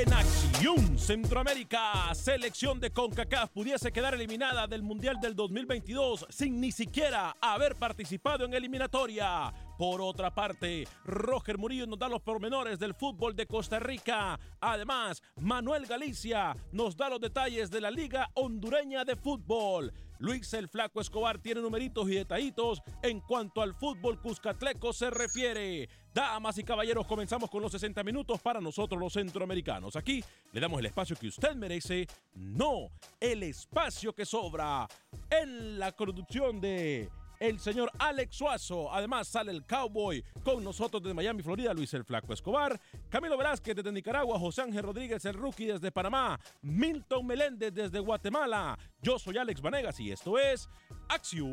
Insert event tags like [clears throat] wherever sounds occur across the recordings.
En Acción Centroamérica, selección de CONCACAF pudiese quedar eliminada del Mundial del 2022 sin ni siquiera haber participado en eliminatoria. Por otra parte, Roger Murillo nos da los pormenores del fútbol de Costa Rica. Además, Manuel Galicia nos da los detalles de la Liga Hondureña de Fútbol. Luis el Flaco Escobar tiene numeritos y detallitos en cuanto al fútbol cuscatleco se refiere. Damas y caballeros, comenzamos con los 60 minutos para nosotros los centroamericanos. Aquí le damos el espacio que usted merece, no el espacio que sobra. En la conducción de el señor Alex Suazo. Además sale el Cowboy con nosotros desde Miami, Florida, Luis el Flaco Escobar. Camilo Velázquez desde Nicaragua, José Ángel Rodríguez, el rookie desde Panamá, Milton Meléndez desde Guatemala. Yo soy Alex Vanegas y esto es Acción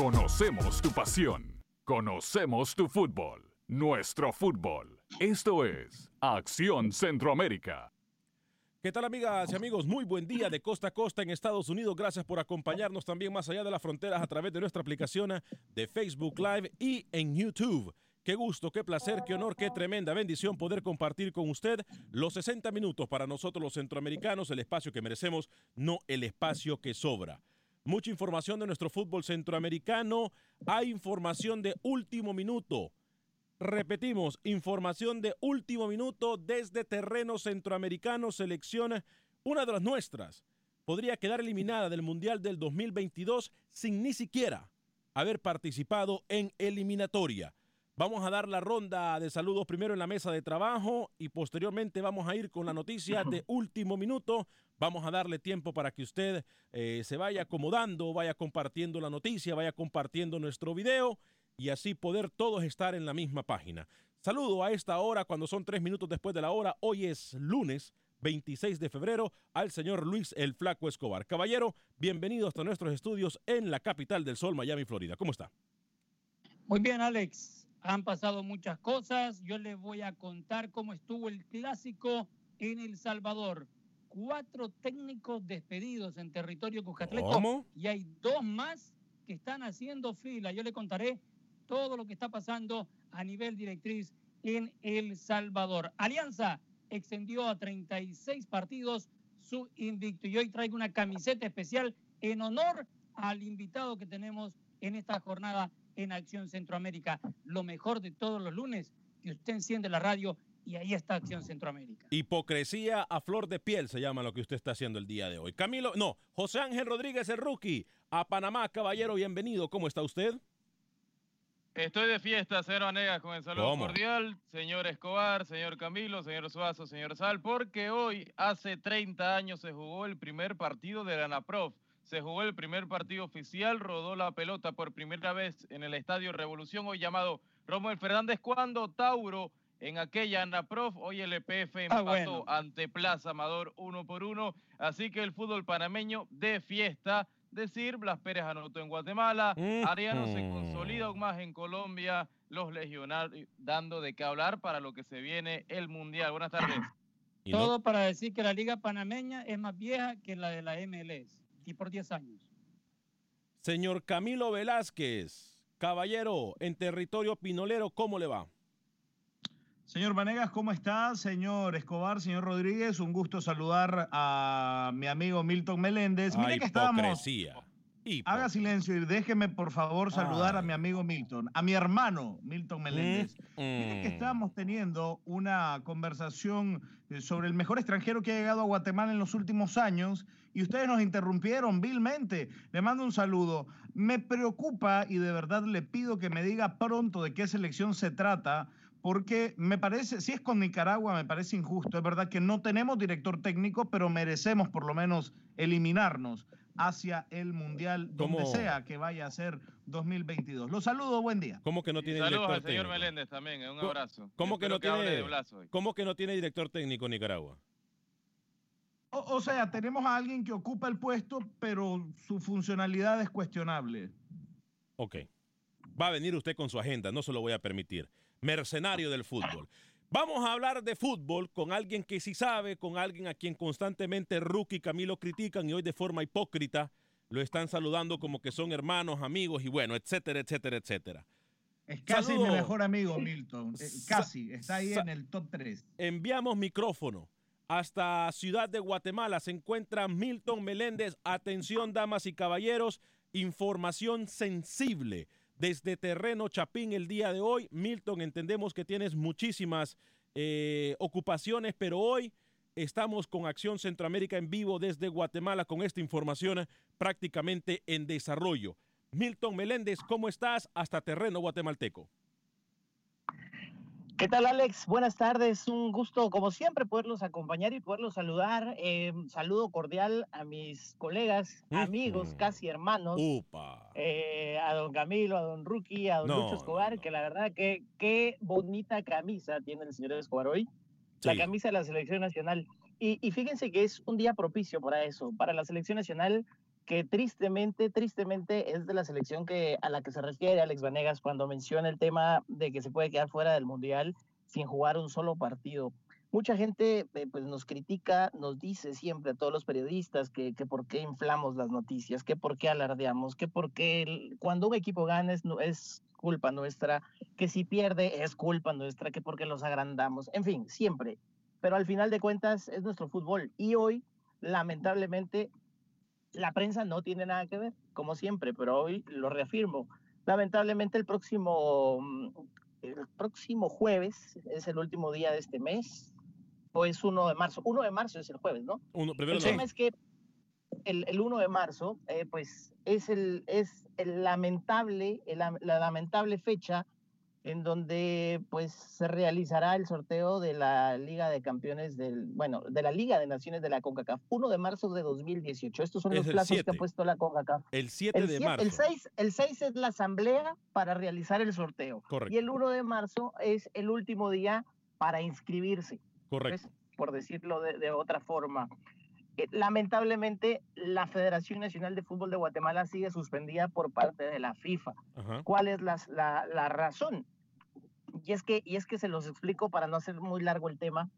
Conocemos tu pasión. Conocemos tu fútbol. Nuestro fútbol. Esto es Acción Centroamérica. ¿Qué tal amigas y amigos? Muy buen día de costa a costa en Estados Unidos. Gracias por acompañarnos también más allá de las fronteras a través de nuestra aplicación de Facebook Live y en YouTube. Qué gusto, qué placer, qué honor, qué tremenda bendición poder compartir con usted los 60 minutos para nosotros los centroamericanos, el espacio que merecemos, no el espacio que sobra. Mucha información de nuestro fútbol centroamericano. Hay información de último minuto. Repetimos, información de último minuto desde terreno centroamericano. Selecciona una de las nuestras. Podría quedar eliminada del Mundial del 2022 sin ni siquiera haber participado en eliminatoria. Vamos a dar la ronda de saludos primero en la mesa de trabajo y posteriormente vamos a ir con la noticia de [laughs] último minuto. Vamos a darle tiempo para que usted eh, se vaya acomodando, vaya compartiendo la noticia, vaya compartiendo nuestro video y así poder todos estar en la misma página. Saludo a esta hora cuando son tres minutos después de la hora. Hoy es lunes 26 de febrero al señor Luis el Flaco Escobar. Caballero, bienvenido hasta nuestros estudios en la capital del sol, Miami, Florida. ¿Cómo está? Muy bien, Alex. Han pasado muchas cosas. Yo les voy a contar cómo estuvo el clásico en El Salvador. Cuatro técnicos despedidos en territorio cuscatleco. ¿Cómo? Y hay dos más que están haciendo fila. Yo le contaré todo lo que está pasando a nivel directriz en El Salvador. Alianza extendió a 36 partidos su invicto. Y hoy traigo una camiseta especial en honor al invitado que tenemos en esta jornada en Acción Centroamérica. Lo mejor de todos los lunes, que usted enciende la radio y ahí está Acción Centroamérica. Hipocresía a flor de piel se llama lo que usted está haciendo el día de hoy. Camilo, no, José Ángel Rodríguez, el rookie, a Panamá, caballero, bienvenido. ¿Cómo está usted? Estoy de fiesta, señor Vanegas, con el saludo ¿Cómo? cordial, señor Escobar, señor Camilo, señor Suazo, señor Sal, porque hoy, hace 30 años, se jugó el primer partido de la ANAPROF. Se jugó el primer partido oficial, rodó la pelota por primera vez en el Estadio Revolución, hoy llamado Rommel Fernández, cuando Tauro, en aquella ANAPROF, hoy el EPF Ah, empató bueno. ante Plaza Amador uno por uno, así que el fútbol panameño de fiesta. Decir, Blas Pérez anotó en Guatemala, Mm. Ariano se consolida aún más en Colombia, los legionarios dando de qué hablar para lo que se viene el Mundial. Buenas tardes. Todo para decir que la Liga Panameña es más vieja que la de la MLS y por 10 años. señor Camilo Velázquez, caballero, en territorio pinolero, ¿cómo le va? Señor Vanegas, ¿cómo está? Señor Escobar, señor Rodríguez, un gusto saludar a mi amigo Milton Meléndez. Ah, Mire que estábamos. Haga silencio y déjeme por favor saludar a mi amigo Milton, a mi hermano Milton Meléndez. Mire que Mm. estábamos teniendo una conversación eh, sobre el mejor extranjero que ha llegado a Guatemala en los últimos años y ustedes nos interrumpieron vilmente. Le mando un saludo. Me preocupa y de verdad le pido que me diga pronto de qué selección se trata. Porque me parece, si es con Nicaragua, me parece injusto. Es verdad que no tenemos director técnico, pero merecemos por lo menos eliminarnos hacia el Mundial, donde sea que vaya a ser 2022. Los saludo, buen día. ¿Cómo que no tiene Saludos director al señor técnico? Meléndez también, un abrazo. cómo que no tiene-. ¿Cómo que no tiene director técnico Nicaragua? O, o sea, tenemos a alguien que ocupa el puesto, pero su funcionalidad es cuestionable. Ok. Va a venir usted con su agenda, no se lo voy a permitir. Mercenario del fútbol. Vamos a hablar de fútbol con alguien que sí sabe, con alguien a quien constantemente Rookie y Camilo critican y hoy de forma hipócrita lo están saludando como que son hermanos, amigos y bueno, etcétera, etcétera, etcétera. Es casi Saludo. mi mejor amigo, Milton. Eh, casi, está ahí sa- en el top 3. Enviamos micrófono hasta Ciudad de Guatemala. Se encuentra Milton Meléndez. Atención, damas y caballeros. Información sensible desde Terreno Chapín el día de hoy. Milton, entendemos que tienes muchísimas eh, ocupaciones, pero hoy estamos con Acción Centroamérica en vivo desde Guatemala con esta información prácticamente en desarrollo. Milton Meléndez, ¿cómo estás? Hasta Terreno Guatemalteco. ¿Qué tal, Alex? Buenas tardes. Un gusto, como siempre, poderlos acompañar y poderlos saludar. Eh, saludo cordial a mis colegas, amigos, casi hermanos. Upa. eh, a don Camilo, a don Rookie, a don No, Lucho Escobar, no, no. que la verdad que qué bonita camisa tiene el señor Escobar hoy. La Sí. camisa de la selección nacional. Y, y fíjense que es un día propicio para eso, para la selección nacional, que tristemente, tristemente es de la selección que, a la que se refiere Alex Vanegas cuando menciona el tema de que se puede quedar fuera del Mundial sin jugar un solo partido. Mucha gente eh, pues nos critica, nos dice siempre a todos los periodistas que, que por qué inflamos las noticias, que por qué alardeamos, que por qué cuando un equipo gana es, es culpa nuestra, que si pierde es culpa nuestra, que porque los agrandamos, en fin, siempre. Pero al final de cuentas es nuestro fútbol y hoy, lamentablemente, la prensa no tiene nada que ver, como siempre, pero hoy lo reafirmo. Lamentablemente el próximo, mm, el próximo jueves es el último día de este mes, o es 1 de marzo. 1 de marzo es el jueves, ¿no? Uno, primero el no. tema es que el, el 1 de marzo, eh, pues es, el, es el lamentable, el la lamentable fecha en donde pues se realizará el sorteo de la Liga de Campeones del, bueno, de la Liga de Naciones de la CONCACAF, 1 de marzo de 2018. Estos son Es los plazos que 7. ha puesto la CONCACAF. El 7 El, de siete- marzo. el 6, el 6 es la asamblea para realizar el sorteo. Correcto. Y el 1 de marzo es el último día para inscribirse Correcto. por decirlo de, de otra forma. Eh, lamentablemente, la Federación Nacional de Fútbol de Guatemala sigue suspendida por parte de la FIFA. Ajá. ¿Cuál es la, la razón? Y es, que, y es que se los explico para no hacer muy largo el tema.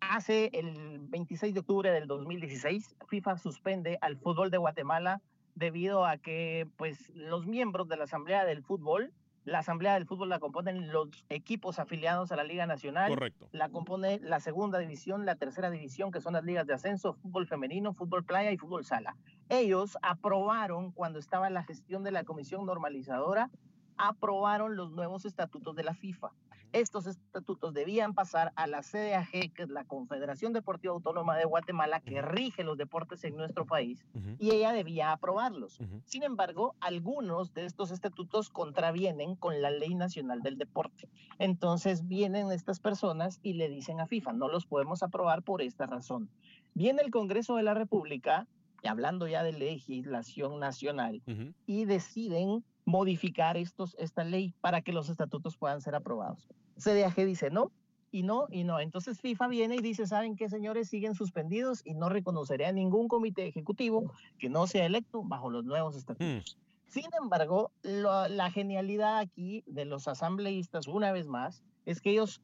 Hace el 26 de octubre del 2016, FIFA suspende al fútbol de Guatemala debido a que pues, los miembros de la Asamblea del Fútbol, la Asamblea del Fútbol la componen los equipos afiliados a la Liga Nacional, Correcto. la compone la segunda división, la tercera división, que son las ligas de ascenso, fútbol femenino, fútbol playa y fútbol sala. Ellos aprobaron, cuando estaba en la gestión de la comisión normalizadora, aprobaron los nuevos estatutos de la FIFA. Estos estatutos debían pasar a la CDAG, que es la Confederación Deportiva Autónoma de Guatemala, que rige los deportes en nuestro país, y ella debía aprobarlos. Sin embargo, algunos de estos estatutos contravienen con la Ley Nacional del Deporte. Entonces vienen estas personas y le dicen a FIFA, no los podemos aprobar por esta razón. Viene el Congreso de la República, y hablando ya de legislación nacional, y deciden modificar estos, esta ley para que los estatutos puedan ser aprobados. CDAG dice no, y no, y no. Entonces FIFA viene y dice, ¿saben qué, señores? Siguen suspendidos y no reconoceré a ningún comité ejecutivo que no sea electo bajo los nuevos estatutos. Sin embargo, la genialidad aquí de los asambleístas, una vez más, es que ellos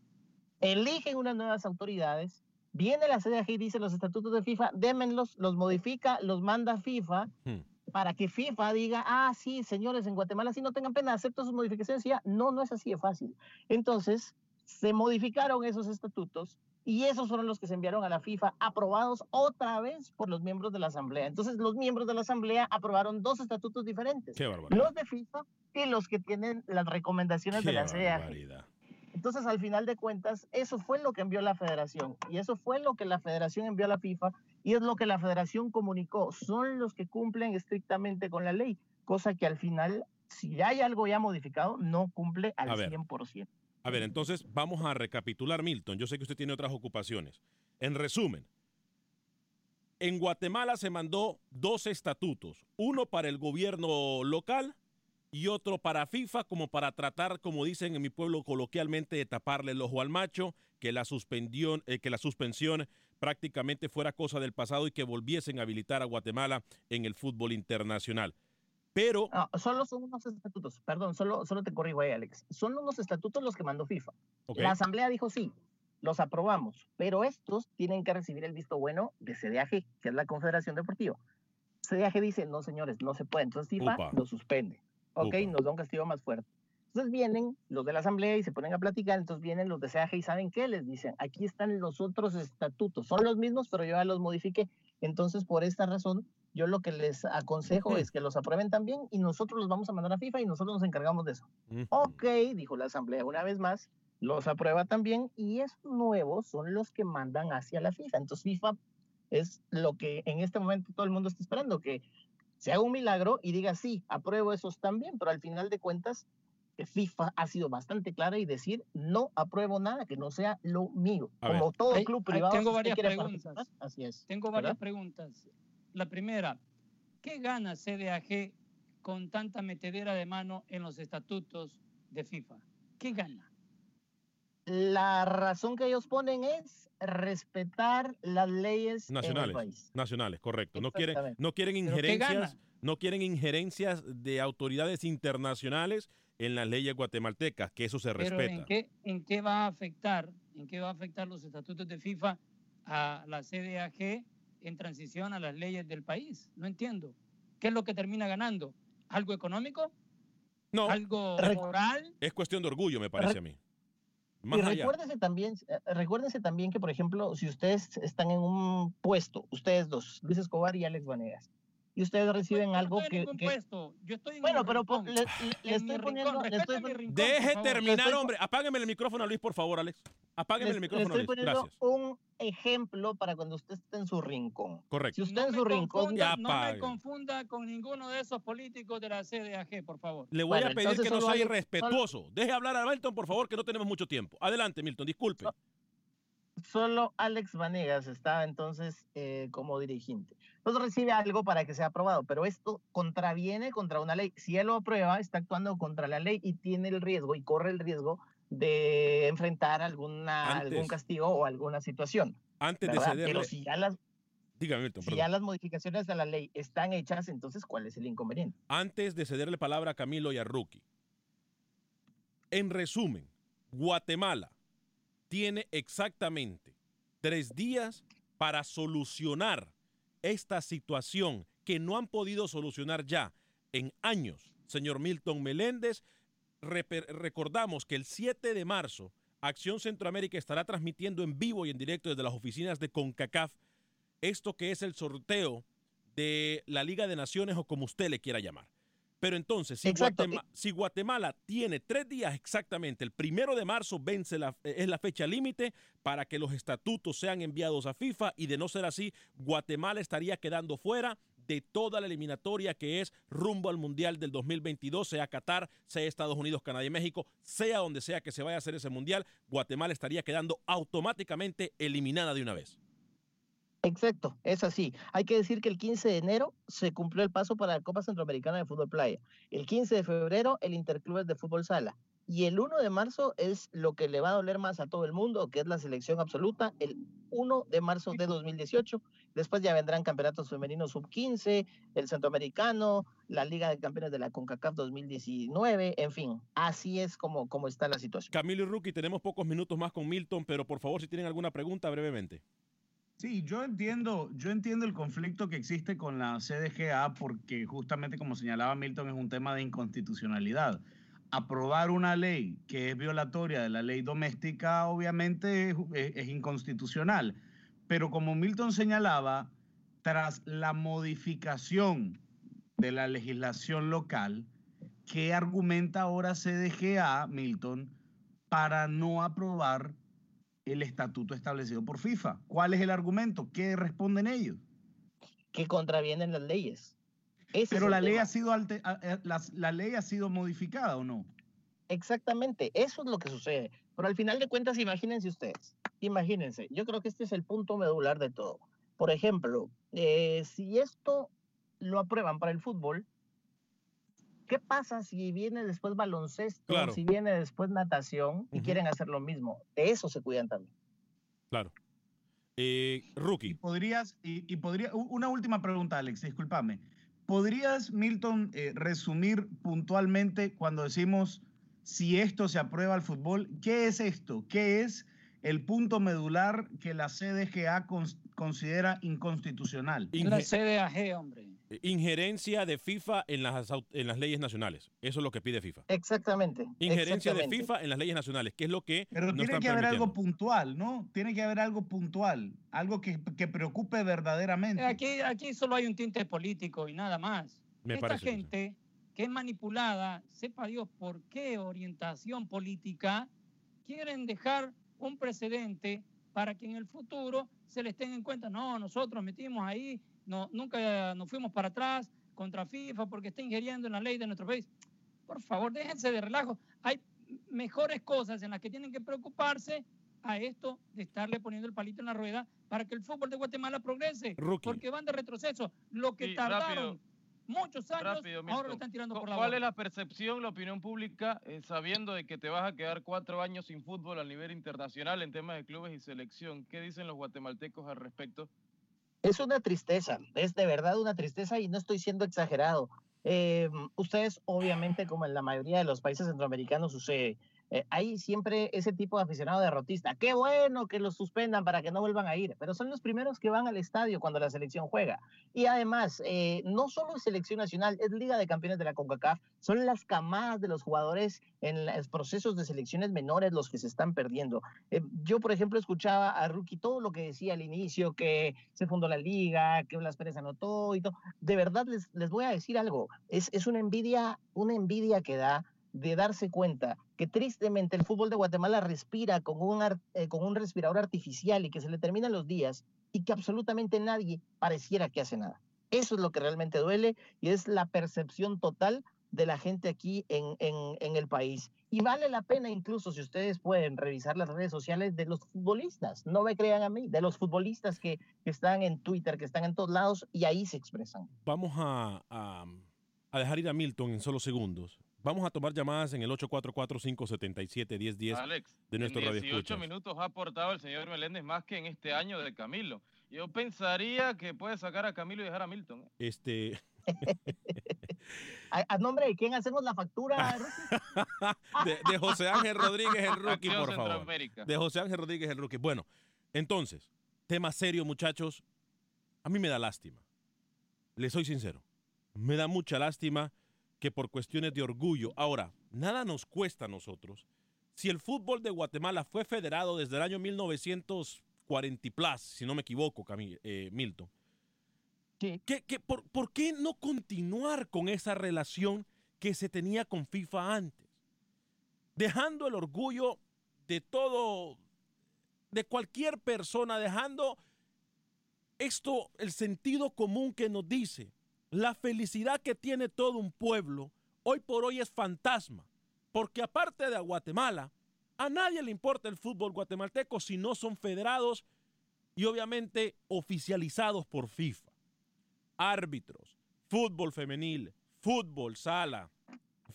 eligen unas nuevas autoridades, viene la CDAG y dice los estatutos de FIFA, démenlos, los modifica, los manda FIFA, para que FIFA diga, ah, sí, señores, en Guatemala sí no tengan pena, acepto sus modificaciones, ya, no, no es así de fácil. Entonces, se modificaron esos estatutos y esos fueron los que se enviaron a la FIFA, aprobados otra vez por los miembros de la Asamblea. Entonces, los miembros de la Asamblea aprobaron dos estatutos diferentes, los de FIFA y los que tienen las recomendaciones de la CEA. Entonces, al final de cuentas, eso fue lo que envió la federación y eso fue lo que la federación envió a la FIFA y es lo que la federación comunicó. Son los que cumplen estrictamente con la ley, cosa que al final, si hay algo ya modificado, no cumple al 100%. A ver, entonces vamos a recapitular, Milton. Yo sé que usted tiene otras ocupaciones. En resumen, en Guatemala se mandó dos estatutos, uno para el gobierno local y otro para FIFA como para tratar, como dicen en mi pueblo coloquialmente, de taparle el ojo al macho, que la, suspensión, eh, que la suspensión prácticamente fuera cosa del pasado y que volviesen a habilitar a Guatemala en el fútbol internacional. Pero... solo son unos estatutos, perdón, solo, solo te corrigo ahí, Alex. Son unos estatutos los que mandó FIFA. La Asamblea dijo sí, los aprobamos, pero estos tienen que recibir el visto bueno de CDAG, que es la Confederación Deportiva. CDAG dice, no señores, no se puede, entonces FIFA lo suspende ok, nos da un castigo más fuerte. Entonces vienen los de la asamblea y se ponen a platicar, entonces vienen los de CAG y saben qué, les dicen, aquí están los otros estatutos, son los mismos, pero yo ya los modifiqué. Entonces, por esta razón, yo lo que les aconsejo es que los aprueben también y nosotros los vamos a mandar a FIFA y nosotros nos encargamos de eso. Ok, dijo la asamblea una vez más, los aprueba también y estos nuevos son los que mandan hacia la FIFA. Entonces, FIFA es lo que en este momento todo el mundo está esperando, que se haga un milagro y diga, sí, apruebo esos también, pero al final de cuentas, FIFA ha sido bastante clara y decir, no apruebo nada que no sea lo mío. Como todo club privado. Tengo varias preguntas. Así es. Tengo varias preguntas. La primera, ¿qué gana CDAG con tanta metedera de mano en los estatutos de FIFA? ¿Qué gana? La razón que ellos ponen es respetar las leyes nacionales. país. Nacionales, correcto. No quieren, no quieren injerencias, no quieren injerencias de autoridades internacionales en las leyes guatemaltecas, que eso se respeta. ¿en qué, ¿En qué va a afectar, en qué va a afectar los estatutos de FIFA a la CDAG en transición a las leyes del país? No entiendo. ¿Qué es lo que termina ganando? ¿Algo económico? No. ¿Algo moral? Es cuestión de orgullo, me parece a mí y recuérdense también, eh, recuérdense también que, por ejemplo, si ustedes están en un puesto, ustedes dos, Luis Escobar y Alex Vanegas, y ustedes reciben algo que, Yo estoy en bueno, pero le, estoy poniendo, deje terminar, hombre. Apágueme el micrófono a Luis, por favor, Alex. Apágueme el micrófono, Luis. Gracias. Un ejemplo para cuando usted esté en su rincón. Correcto. Si usted en su rincón, no me confunda con ninguno de esos políticos de la CDAG, por favor. Le voy a pedir que no sea irrespetuoso. Deje hablar a Milton, por favor, que no tenemos mucho tiempo. Adelante, Milton, disculpe. Solo Alex Vanegas está entonces eh, como dirigente. Entonces recibe algo para que sea aprobado, pero esto contraviene contra una ley. Si él lo aprueba, está actuando contra la ley y tiene el riesgo y corre el riesgo de enfrentar alguna, algún castigo o alguna situación. Antes de cederle... Pero si ya las, si ya las modificaciones de la ley están hechas, entonces ¿cuál es el inconveniente? Antes de cederle palabra a Camilo y a Rookie. En resumen, Guatemala tiene exactamente tres días para solucionar esta situación que no han podido solucionar ya en años. Señor Milton Meléndez, recordamos que el 7 de marzo Acción Centroamérica estará transmitiendo en vivo y en directo desde las oficinas de CONCACAF esto que es el sorteo de la Liga de Naciones o como usted le quiera llamar. Pero entonces, si, Guatemala tiene tres días exactamente, el primero de marzo vence la, es la fecha límite para que los estatutos sean enviados a FIFA y de no ser así, Guatemala estaría quedando fuera de toda la eliminatoria que es rumbo al Mundial del 2022, sea Qatar, sea Estados Unidos, Canadá y México, sea donde sea que se vaya a hacer ese Mundial, Guatemala estaría quedando automáticamente eliminada de una vez. Exacto, es así. Hay que decir que el 15 de enero se cumplió el paso para la Copa Centroamericana de Fútbol Playa. El 15 de febrero, el Interclubes de Fútbol Sala. Y el 1 de marzo es lo que le va a doler más a todo el mundo, que es la selección absoluta, el 1 de marzo de 2018. Después ya vendrán campeonatos femeninos sub-15, el centroamericano, la Liga de Campeones de la CONCACAF 2019, en fin, así es como, como está la situación. Camilo y Rookie, tenemos pocos minutos más con Milton, pero por favor, si tienen alguna pregunta, brevemente. Sí, yo entiendo, yo entiendo el conflicto que existe con la CDGA porque justamente como señalaba Milton es un tema de inconstitucionalidad. Aprobar una ley que es violatoria de la ley doméstica obviamente es, inconstitucional, pero como Milton señalaba, tras la modificación de la legislación local, ¿qué argumenta ahora CDGA, Milton, para no aprobar el estatuto establecido por FIFA. ¿Cuál es el argumento? ¿Qué responden ellos? Que contravienen las leyes. Ese Pero la ley tema. ha sido alte- a- a- la, la ley ha sido modificada o no? Exactamente, eso es lo que sucede. Pero al final de cuentas, imagínense ustedes, imagínense, yo creo que este es el punto medular de todo. Por ejemplo, eh, si esto lo aprueban para el fútbol, ¿qué pasa si viene después baloncesto, Claro. si viene después natación y quieren hacer lo mismo? De eso se cuidan también. Claro. Eh, Y rookie. podrías, y, y podría, una última pregunta, Alex, discúlpame. ¿Podrías, Milton, eh, resumir puntualmente cuando decimos si esto se aprueba al fútbol? ¿Qué es esto? ¿Qué es el punto medular que la CDGA cons- considera inconstitucional? La CDAG, hombre. Injerencia de FIFA en las, en las leyes nacionales. Eso es lo que pide FIFA. Exactamente. Injerencia de. FIFA en las leyes nacionales, que es lo que Pero no tiene están que haber algo puntual, ¿no? Tiene que haber algo puntual, algo que, que preocupe verdaderamente. Aquí, aquí solo hay un tinte político y nada más. Me Esta parece. Gente que es manipulada, sepa Dios por qué orientación política, quieren dejar un precedente para que en el futuro se les tenga en cuenta, no, nosotros metimos ahí, no, nunca nos fuimos para atrás contra FIFA porque está ingiriendo en la ley de nuestro país. Por favor, déjense de relajo. Hay mejores cosas en las que tienen que preocuparse a esto de estarle poniendo el palito en la rueda para que el fútbol de Guatemala progrese. Rookie. Porque van de retroceso. Lo que Sí, tardaron rápido. muchos años, Rápido, ahora lo están tirando por la ¿Cuál es la percepción, la opinión pública, eh, sabiendo de que te vas a quedar cuatro años sin fútbol a nivel internacional en temas de clubes y selección? ¿Qué dicen los guatemaltecos al respecto? Es una tristeza, es de verdad una tristeza y no estoy siendo exagerado. Eh, ustedes, obviamente, como en la mayoría de los países centroamericanos sucede, eh, hay siempre ese tipo de aficionado derrotista. Qué bueno que los suspendan para que no vuelvan a ir, pero son los primeros que van al estadio cuando la selección juega. Y además, eh, no solo es selección nacional, es Liga de Campeones de la CONCACAF, son las camadas de los jugadores en los procesos de selecciones menores los que se están perdiendo. Eh, yo, por ejemplo, escuchaba a Rookie todo lo que decía al inicio, que se fundó la liga, que Blas Pérez anotó y todo. De verdad, les, les voy a decir algo. Es, es una envidia, una envidia que da de darse cuenta que tristemente el fútbol de Guatemala respira con un, eh, con un respirador artificial y que se le terminan los días y que absolutamente nadie pareciera que hace nada. Eso es lo que realmente duele y es la percepción total de la gente aquí en, en, el país. Y vale la pena incluso si ustedes pueden revisar las redes sociales de los futbolistas, no me crean a mí, de los futbolistas que, que están en Twitter, que están en todos lados y ahí se expresan. Vamos a- a dejar ir a Milton en solo segundos. Vamos a tomar llamadas en el 844-577-1010 Alex, de nuestro en radio 18 escuchas. minutos ha aportado el señor Meléndez más que en este año de Camilo. Yo pensaría que puede sacar a Camilo y dejar a Milton. ¿eh? Este, [laughs] ¿A, a nombre de quién hacemos la factura? [laughs] De, de José Ángel Rodríguez el rookie, Acción por favor. De José Ángel Rodríguez el rookie. Bueno, entonces, tema serio, muchachos. A mí me da lástima. Le soy sincero. Me da mucha lástima que por cuestiones de orgullo. Ahora, nada nos cuesta a nosotros. Si el fútbol de Guatemala fue federado desde el año 1940 y plus, si no me equivoco, Cami- eh, Milton. Sí. ¿Qué- qué- por, por qué no continuar con esa relación que se tenía con FIFA antes. Dejando el orgullo de todo, de cualquier persona, dejando esto, el sentido común que nos dice, la felicidad que tiene todo un pueblo, hoy por hoy es fantasma, porque aparte de Guatemala, a nadie le importa el fútbol guatemalteco si no son federados y obviamente oficializados por FIFA. Árbitros, fútbol femenil, fútbol sala,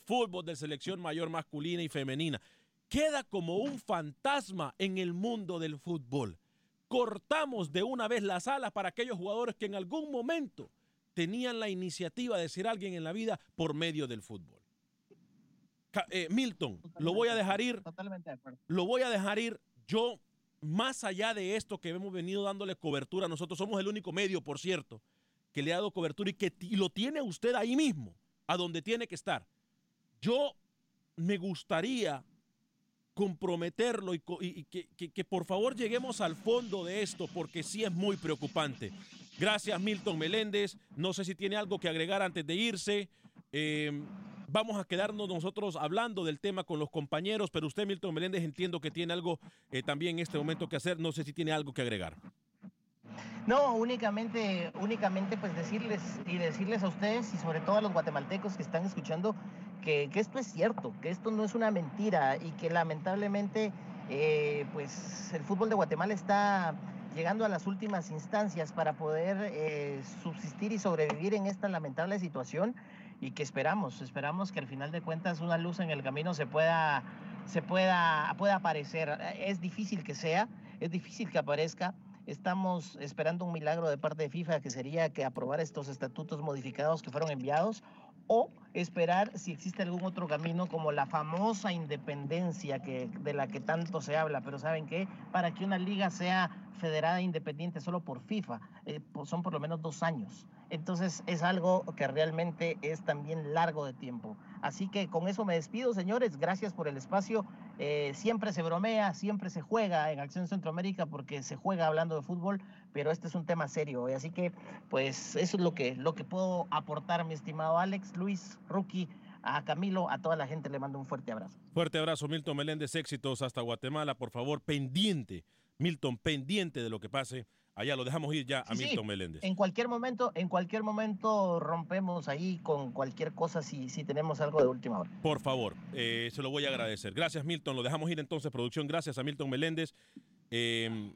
fútbol de selección mayor masculina y femenina. Queda como un fantasma en el mundo del fútbol. Cortamos de una vez las alas para aquellos jugadores que en algún momento tenían la iniciativa de ser alguien en la vida por medio del fútbol. Eh, Milton, lo voy a dejar ir. Totalmente de acuerdo. Lo voy a dejar ir. Yo, más allá de esto que hemos venido dándole cobertura, nosotros somos el único medio, por cierto, que le ha dado cobertura y que lo tiene usted ahí mismo, a donde tiene que estar. Yo me gustaría comprometerlo y, que, por favor lleguemos al fondo de esto porque sí es muy preocupante. Gracias Milton Meléndez. No sé si tiene algo que agregar antes de irse. Eh, vamos a quedarnos nosotros hablando del tema con los compañeros, pero usted Milton Meléndez entiendo que tiene algo eh, también en este momento que hacer. No sé si tiene algo que agregar. No, únicamente, únicamente pues decirles y decirles a ustedes y sobre todo a los guatemaltecos que están escuchando que, esto es cierto, que esto no es una mentira y que lamentablemente eh, pues el fútbol de Guatemala está llegando a las últimas instancias para poder eh, subsistir y sobrevivir en esta lamentable situación y que esperamos, esperamos que al final de cuentas una luz en el camino se pueda, se pueda, pueda aparecer. Es difícil que sea, es difícil que aparezca, Estamos esperando un milagro de parte de FIFA que sería que aprobara estos estatutos modificados que fueron enviados o esperar si existe algún otro camino como la famosa independencia que, de la que tanto se habla. Pero ¿saben qué? Para que una liga sea federada e independiente solo por FIFA, eh, son por lo menos dos años. Entonces es algo que realmente es también largo de tiempo. Así que con eso me despido, señores. Gracias por el espacio. Eh, siempre se bromea, siempre se juega en Acción Centroamérica porque se juega hablando de fútbol, pero este es un tema serio. Así que, pues, eso es lo que, lo que puedo aportar, mi estimado Alex, Luis, Rookie. A Camilo, a toda la gente le mando un fuerte abrazo. Fuerte abrazo, Milton Meléndez, éxitos hasta Guatemala, por favor, pendiente, Milton, pendiente de lo que pase Allá lo dejamos ir ya a Milton Meléndez. En cualquier momento, en cualquier momento rompemos ahí con cualquier cosa si, si tenemos algo de última hora. Por favor, eh, se lo voy a agradecer. Gracias, Milton. Lo dejamos ir entonces, producción. Gracias a Milton Meléndez. Eh,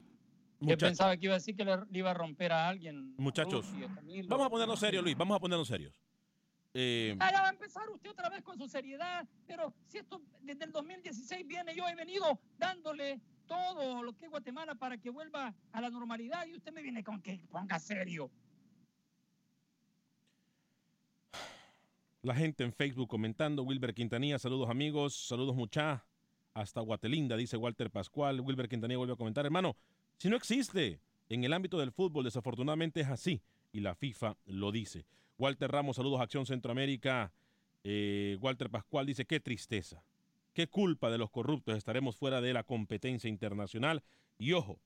Yo pensaba que iba a decir que le, iba a romper a alguien. Muchachos, vamos a ponernos serios, Luis. Vamos a ponernos serios. Eh, ah, va a empezar usted otra vez con su seriedad, pero si esto desde el 2016 viene, yo he venido dándole todo lo que es Guatemala para que vuelva a la normalidad y usted me viene con que ponga serio. La gente en Facebook comentando, Wilber Quintanilla, saludos amigos, saludos mucha, hasta Guatelinda, dice Walter Pascual. Wilber Quintanilla vuelve a comentar, hermano, si no existe en el ámbito del fútbol, desafortunadamente es así, y la FIFA lo dice. Walter Ramos, saludos a Acción Centroamérica. Eh, Walter Pascual dice, qué tristeza. ¿Qué culpa de los corruptos estaremos fuera de la competencia internacional? Y ojo,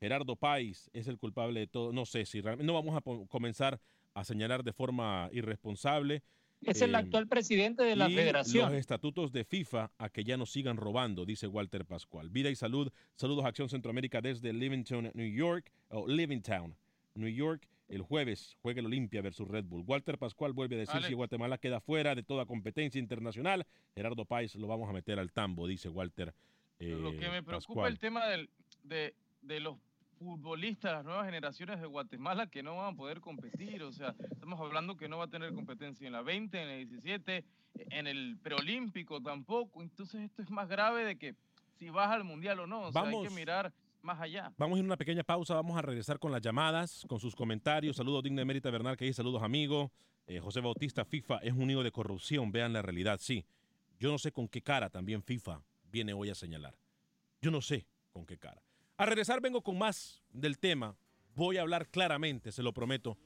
Gerardo Páez es el culpable de todo. No sé si realmente no vamos a comenzar a señalar de forma irresponsable. Es el eh, actual presidente de la y federación. Los estatutos de FIFA a que ya no sigan robando, dice Walter Pascual. Vida y salud. Saludos a Acción Centroamérica desde Livington, New York, o Livingtown, New York. El jueves juega el Olimpia versus Red Bull. Walter Pascual vuelve a decir si Guatemala queda fuera de toda competencia internacional. Gerardo Páez lo vamos a meter al tambo, dice Walter. lo que me preocupa es el tema de, de los futbolistas, las nuevas generaciones de Guatemala que no van a poder competir. O sea, estamos hablando que no va a tener competencia en la 20, en la 17, en el preolímpico tampoco. Entonces esto es más grave de que si vas al mundial o no. O sea, hay que mirar Vamos a ir a una pequeña pausa, vamos a regresar con las llamadas, con sus comentarios. Saludos Digna de Bernal, que dice saludos amigo. Eh, José Bautista, FIFA es un nido de corrupción, vean la realidad, sí. Yo no sé con qué cara también FIFA viene hoy a señalar. Yo no sé con qué cara. A regresar vengo con más del tema. Voy a hablar claramente, se lo prometo.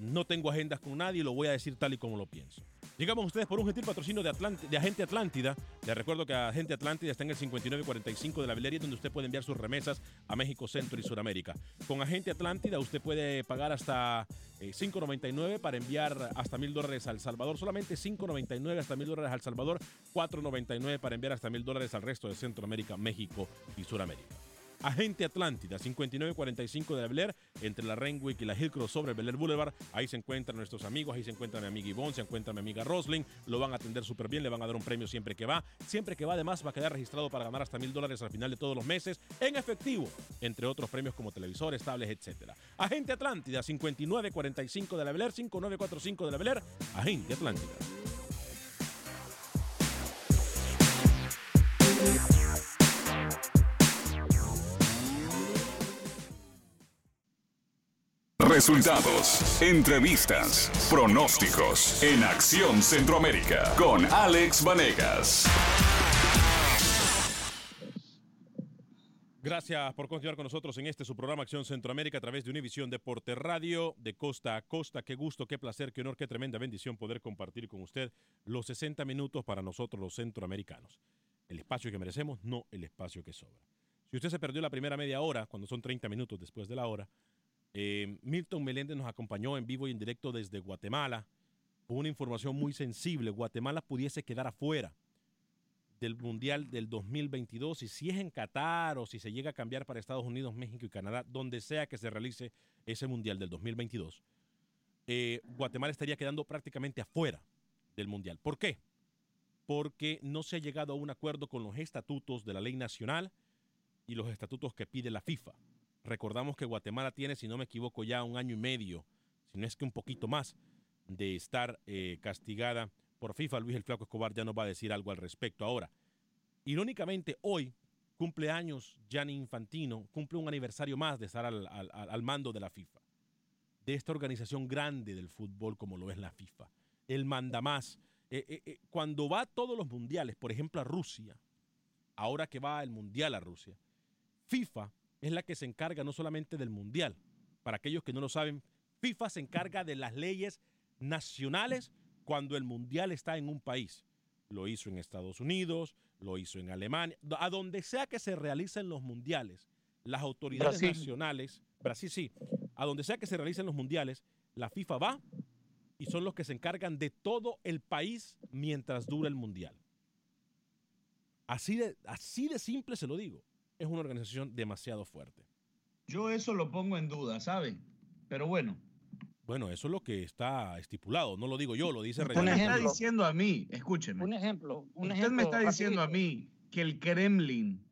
No tengo agendas con nadie, lo voy a decir tal y como lo pienso. Llegamos a ustedes por un gentil patrocinio de, Agente Atlántida. Les recuerdo que Agente Atlántida está en el 5945 de la Velería, donde usted puede enviar sus remesas a México, Centro y Sudamérica. Con Agente Atlántida usted puede pagar hasta eh, 5.99 para enviar hasta mil dólares al Salvador. Solamente 5.99 hasta mil dólares al Salvador, 4.99 para enviar hasta mil dólares al resto de Centroamérica, México y Sudamérica. Agente Atlántida, 5945 de la Bel entre la Renwick y la Hillcross sobre Bel Air Boulevard. Ahí se encuentran nuestros amigos, ahí se encuentra mi amiga Ivonne, se encuentra mi amiga Rosling. Lo van a atender súper bien, le van a dar un premio siempre que va. Siempre que va, además, va a quedar registrado para ganar hasta mil dólares al final de todos los meses en efectivo, entre otros premios como televisores, tablets, etc. Agente Atlántida, 5945 de la Bel Air, 5945 de la Bel Air. Agente Atlántida. Resultados, entrevistas, pronósticos en Acción Centroamérica con Alex Vanegas. Gracias por continuar con nosotros en este su programa Acción Centroamérica a través de Univisión Deporte Radio de costa a costa. Qué gusto, qué placer, qué honor, qué tremenda bendición poder compartir con usted los 60 minutos para nosotros los centroamericanos. El espacio que merecemos, no el espacio que sobra. Si usted se perdió la primera media hora, cuando son 30 minutos después de la hora, eh, Milton Meléndez nos acompañó en vivo y en directo desde Guatemala. Con una información muy sensible. Guatemala pudiese quedar afuera del Mundial del 2022 y si es en Qatar o si se llega a cambiar para Estados Unidos, México y Canadá, donde sea que se realice ese Mundial del 2022, eh, Guatemala estaría quedando prácticamente afuera del Mundial. ¿Por qué? Porque no se ha llegado a un acuerdo con los estatutos de la ley nacional y los estatutos que pide la FIFA. Recordamos que Guatemala tiene, si no me equivoco, ya un año y medio, si no es que un poquito más, de estar eh, castigada por FIFA. Luis el Flaco Escobar ya nos va a decir algo al respecto. Ahora, irónicamente, hoy cumple años Gianni Infantino, cumple un aniversario más de estar al, al- mando de la FIFA, de esta organización grande del fútbol como lo es la FIFA. Él manda más. Eh, eh, cuando va a todos los mundiales, por ejemplo a Rusia, ahora que va el mundial a Rusia, FIFA es la que se encarga no solamente del mundial. Para aquellos que no lo saben, FIFA se encarga de las leyes nacionales cuando el mundial está en un país. Lo hizo en Estados Unidos, lo hizo en Alemania, a donde sea que se realicen los mundiales, las autoridades Brasil. nacionales, Brasil sí, a donde sea que se realicen los mundiales, la FIFA va y son los que se encargan de todo el país mientras dura el mundial. Así de, así de simple se lo digo. Es una organización demasiado fuerte. Yo eso lo pongo en duda, ¿sabe? Pero bueno. Bueno, eso es lo que está estipulado. No lo digo yo, lo dice Usted me está diciendo a mí, escúcheme. Un ejemplo, un Usted ejemplo. me está diciendo a mí que el Kremlin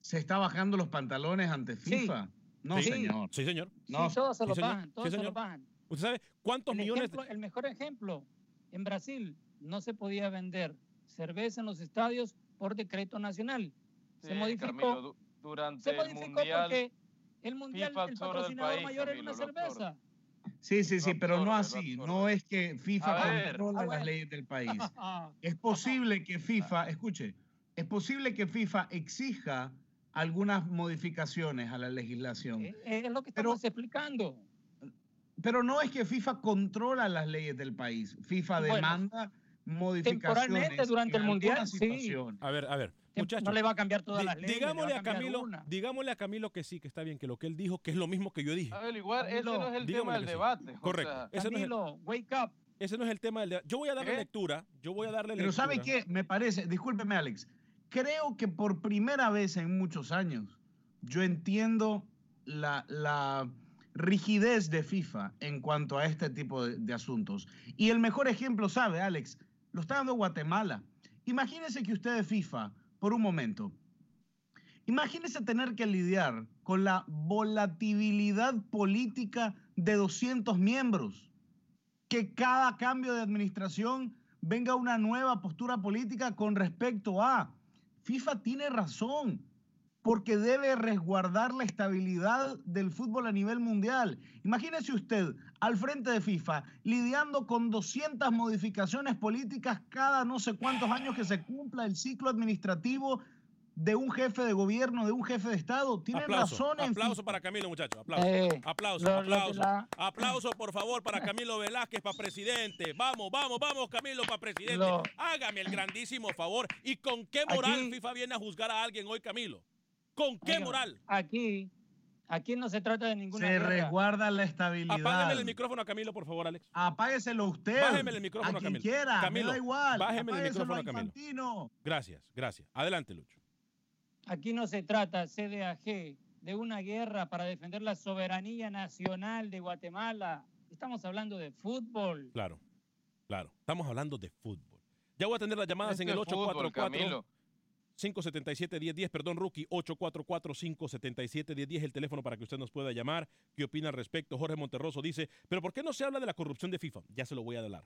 se está bajando los pantalones ante Sí. FIFA. No, Sí. señor. Sí, señor. No, sí, todos se sí, lo señor. bajan, todos Sí, se señor. lo bajan. ¿Usted sabe cuántos El, millones? ejemplo- el mejor ejemplo, en Brasil no se podía vender cerveza en los estadios por decreto nacional. Se Sí, modificó, durante se el modificó mundial, porque el mundial, FIFA el el patrocinador país, mayor era Camilo, una lo absorbe. cerveza. Sí, sí, sí, pero no así. No es que FIFA controla Ah, las bueno. leyes del país. [laughs] Ah, Es posible que FIFA, escuche, es posible que FIFA exija algunas modificaciones a la legislación. eh, eh, es lo que Pero- estamos explicando. Pero no es que FIFA controla las leyes del país. FIFA Bueno, demanda modificaciones. temporalmente durante el Mundial, sí. A ver, a ver, muchachos. no le va a cambiar todas las leyes. digámosle a cambiar Camilo, una. digámosle a Camilo que sí, que está bien, que lo que él dijo, que es lo mismo que yo dije. A ver, igual, ese no es el tema del sí. debate. o Correcto. sea, Ese no es el- Camilo, wake up. Ese no es el tema del debate. Yo voy a darle ¿Qué? lectura. Yo voy a darle Pero lectura. ¿sabe qué? Me parece, discúlpeme Alex, creo que por primera vez en muchos años yo entiendo la, la rigidez de FIFA en cuanto a este tipo de, de asuntos. Y el mejor ejemplo, ¿sabe, Alex? Lo está dando Guatemala. Imagínese que usted de FIFA, por un momento, imagínese tener que lidiar con la volatilidad política de 200 miembros que cada cambio de administración venga una nueva postura política con respecto a. FIFA tiene razón, porque debe resguardar la estabilidad del fútbol a nivel mundial. Imagínese usted al frente de FIFA lidiando con 200 modificaciones políticas cada no sé cuántos años que se cumpla el ciclo administrativo de un jefe de gobierno, de un jefe de Estado. Tiene Aplauso, razón en aplauso para Camilo, muchachos. Aplauso. Eh, aplauso, lo- aplauso. la- Aplauso, por favor, para Camilo Velázquez, para presidente. Vamos, vamos, vamos, Camilo, para presidente. Lo- Hágame el grandísimo favor. ¿Y con qué moral Aquí- FIFA viene a juzgar a alguien hoy, Camilo? ¿Con qué Oiga, moral? Aquí, aquí no se trata de ninguna Se guerra. resguarda la estabilidad. Apágame el micrófono a Camilo, por favor, Alex. Apágueselo usted. Bájeme el micrófono a a quien Camilo. quiera, Camilo, me da igual. bájeme el micrófono a Camilo. Infantino. Gracias, gracias. Adelante, Lucho. Aquí no se trata, CDAG, de una guerra para defender la soberanía nacional de Guatemala. Estamos hablando de fútbol. Claro, claro. Estamos hablando de fútbol. Ya voy a atender las llamadas en el es fútbol, 844 Camilo. 577-1010, perdón, Rookie, 844-577-1010, el teléfono para que usted nos pueda llamar. ¿Qué opina al respecto? Jorge Monterroso dice, ¿pero por qué no se habla de la corrupción de FIFA? Ya se lo voy a hablar.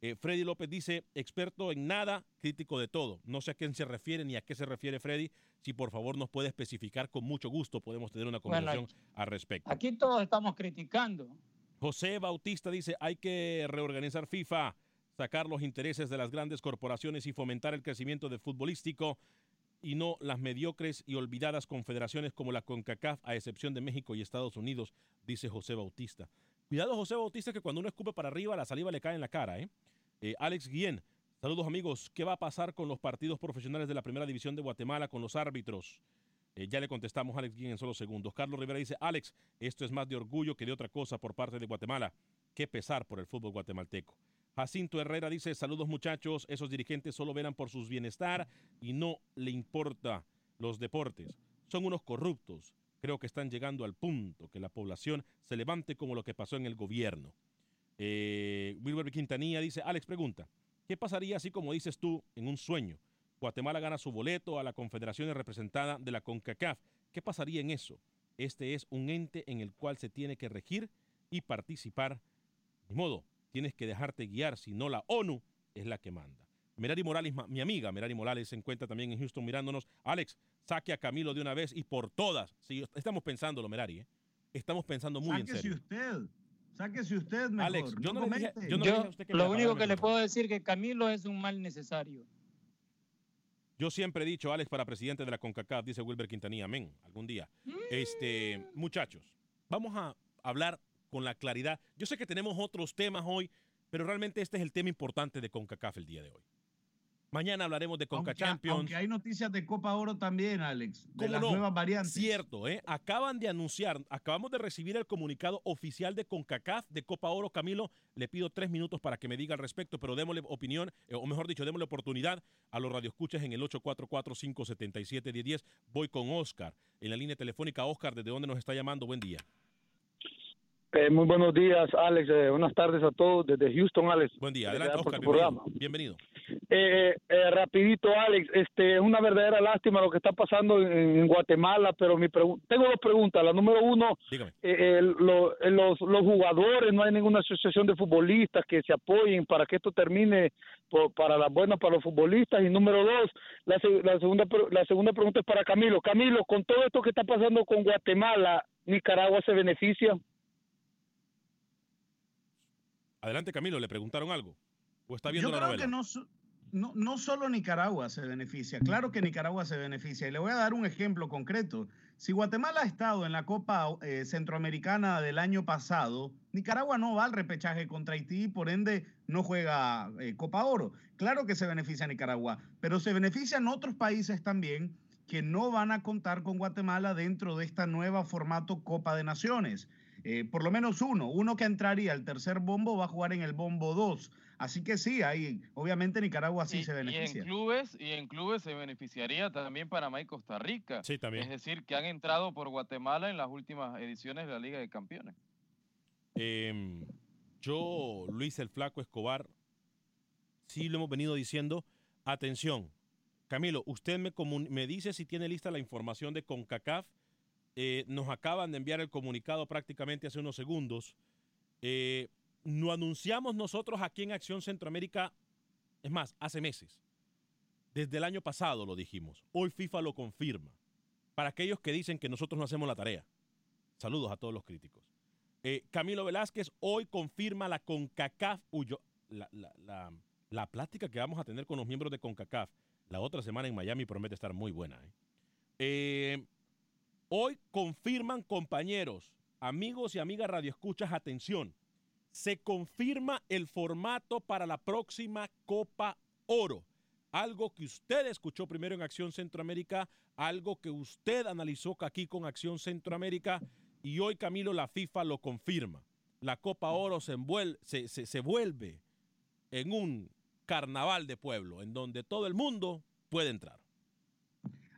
Eh, Freddy López dice, experto en nada, crítico de todo. No sé a quién se refiere ni a qué se refiere Freddy. Si por favor nos puede especificar, con mucho gusto podemos tener una Bueno, conversación al respecto. Aquí todos estamos criticando. José Bautista dice, hay que reorganizar FIFA, sacar los intereses de las grandes corporaciones y fomentar el crecimiento del futbolístico y no las mediocres y olvidadas confederaciones como la CONCACAF, a excepción de México y Estados Unidos, dice José Bautista. Cuidado, José Bautista, que cuando uno escupe para arriba, la saliva le cae en la cara. ¿eh? Eh, Alex Guillén, saludos amigos. ¿Qué va a pasar con los partidos profesionales de la Primera División de Guatemala con los árbitros? Eh, ya le contestamos a Alex Guillén en solo segundos. Carlos Rivera dice, Alex, esto es más de orgullo que de otra cosa por parte de Guatemala. Qué pesar por el fútbol guatemalteco. Jacinto Herrera dice, saludos muchachos, esos dirigentes solo verán por sus bienestar y no le importa los deportes. Son unos corruptos. Creo que están llegando al punto que la población se levante como lo que pasó en el gobierno. Eh, Wilber Quintanilla dice, Alex pregunta, ¿qué pasaría así como dices tú en un sueño? Guatemala gana su boleto a la confederación representada de la CONCACAF. ¿Qué pasaría en eso? Este es un ente en el cual se tiene que regir y participar. Ni modo, tienes que dejarte guiar, si no la ONU es la que manda. Merari Morales, mi amiga Merari Morales, se encuentra también en Houston mirándonos. Alex, saque a Camilo de una vez y por todas. Sí, estamos pensándolo, Merari. ¿eh? Estamos pensando muy en Sáquese serio. usted. Sáquese usted mejor. Alex, yo no le dije- comente. yo no Yo, dije a usted que me lo único que le puedo decir que Camilo es un mal necesario. Yo siempre he dicho, Alex, para presidente de la CONCACAF, dice Wilber Quintanilla, amén, algún día. Este, muchachos, vamos a hablar con la claridad. Yo sé que tenemos otros temas hoy, pero realmente este es el tema importante de CONCACAF el día de hoy. Mañana hablaremos de Aunque, CONCACHAMPIONS. aunque hay noticias de Copa Oro también, Alex. De ¿Cómo las no? nuevas variantes. Cierto, ¿eh? Acaban de anunciar, acabamos de recibir el comunicado oficial de CONCACAF de Copa Oro. Camilo, le pido tres minutos para que me diga al respecto, pero démosle opinión, eh, o mejor dicho, démosle oportunidad a los radioescuchas en el 844-577-1010. Voy con Oscar. En la línea telefónica, Oscar, ¿desde dónde nos está llamando? Buen día. Eh, muy buenos días, Alex. Eh, buenas tardes a todos desde Houston, Alex. Buen día. Felicidades Adelante, por Oscar. Bienvenido. Bienvenido. Eh, eh, rapidito, Alex. Este es una verdadera lástima lo que está pasando en, en Guatemala, pero mi tengo dos preguntas. La número uno, eh, lo- eh, los, los jugadores, no hay ninguna asociación de futbolistas que se apoyen para que esto termine por- para las buenas para los futbolistas. Y número dos, la, la segunda la segunda pregunta es para Camilo. Camilo, con todo esto que está pasando con Guatemala, Nicaragua se beneficia. Adelante, Camilo. ¿Le preguntaron algo? ¿O está viendo Yo la creo novela? que no, no, no solo Nicaragua se beneficia, claro que Nicaragua se beneficia. Y le voy a dar un ejemplo concreto. Si Guatemala ha estado en la Copa eh, Centroamericana del año pasado, Nicaragua no va al repechaje contra Haití, por ende no juega eh, Copa Oro. Claro que se beneficia Nicaragua, pero se benefician otros países también que no van a contar con Guatemala dentro de esta nueva formato Copa de Naciones. Eh, por lo menos uno, uno que entraría al tercer bombo va a jugar en el bombo 2. Así que sí, ahí obviamente Nicaragua sí y, se y beneficia. en clubes y en clubes se beneficiaría también Panamá y Costa Rica. Sí, también. Es decir, que han entrado por Guatemala en las últimas ediciones de la Liga de Campeones. Em, yo, Luis el Flaco Escobar, sí lo hemos venido diciendo. Atención, Camilo, usted me, me dice si tiene lista la información de CONCACAF. Eh, nos acaban de enviar el comunicado prácticamente hace unos segundos. Eh, lo anunciamos nosotros aquí en Acción Centroamérica, es más, hace meses. Desde el año pasado lo dijimos. Hoy FIFA lo confirma. Para aquellos que dicen que nosotros no hacemos la tarea. Saludos a todos los críticos. Eh, Camilo Velázquez hoy confirma la CONCACAF, la, la, la- la plática que vamos a tener con los miembros de CONCACAF la otra semana en Miami promete estar muy buena. ¿eh? Eh, hoy confirman compañeros, amigos y amigas radioescuchas, atención. Se confirma el formato para la próxima Copa Oro. Algo que usted escuchó primero en Acción Centroamérica, algo que usted analizó aquí con Acción Centroamérica y hoy Camilo la FIFA lo confirma. La Copa Oro se, envuel- se- se- se vuelve en un carnaval de pueblo, en donde todo el mundo puede entrar.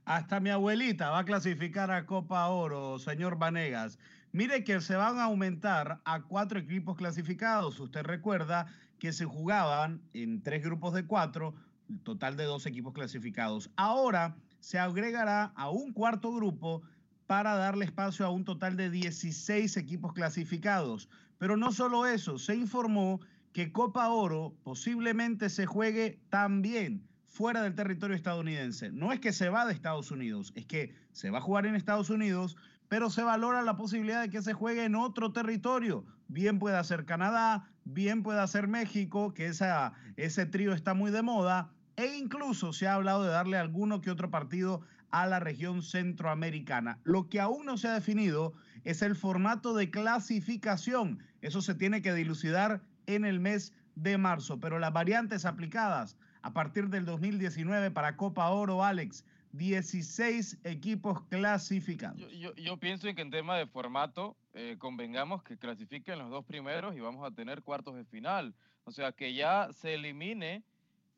Hasta mi abuelita va a clasificar a Copa Oro, señor Vanegas. Mire que se van a aumentar a cuatro equipos clasificados. Usted recuerda que se jugaban en tres grupos de cuatro, total de dos equipos clasificados. Ahora se agregará a un cuarto grupo para darle espacio a un total de 16 equipos clasificados. Pero no solo eso, se informó que Copa Oro posiblemente se juegue también fuera del territorio estadounidense. No es que se va de Estados Unidos, es que se va a jugar en Estados Unidos, pero se valora la posibilidad de que se juegue en otro territorio. Bien pueda ser Canadá, bien pueda ser México, que esa, ese trío está muy de moda, e incluso se ha hablado de darle alguno que otro partido a la región centroamericana. Lo que aún no se ha definido es el formato de clasificación. Eso se tiene que dilucidar en el mes de marzo, pero las variantes aplicadas a partir del 2019 para Copa Oro, Alex, 16 equipos clasificados. Yo, yo- yo pienso en que en tema de formato, eh, convengamos que clasifiquen los dos primeros y vamos a tener cuartos de final. O sea, que ya se elimine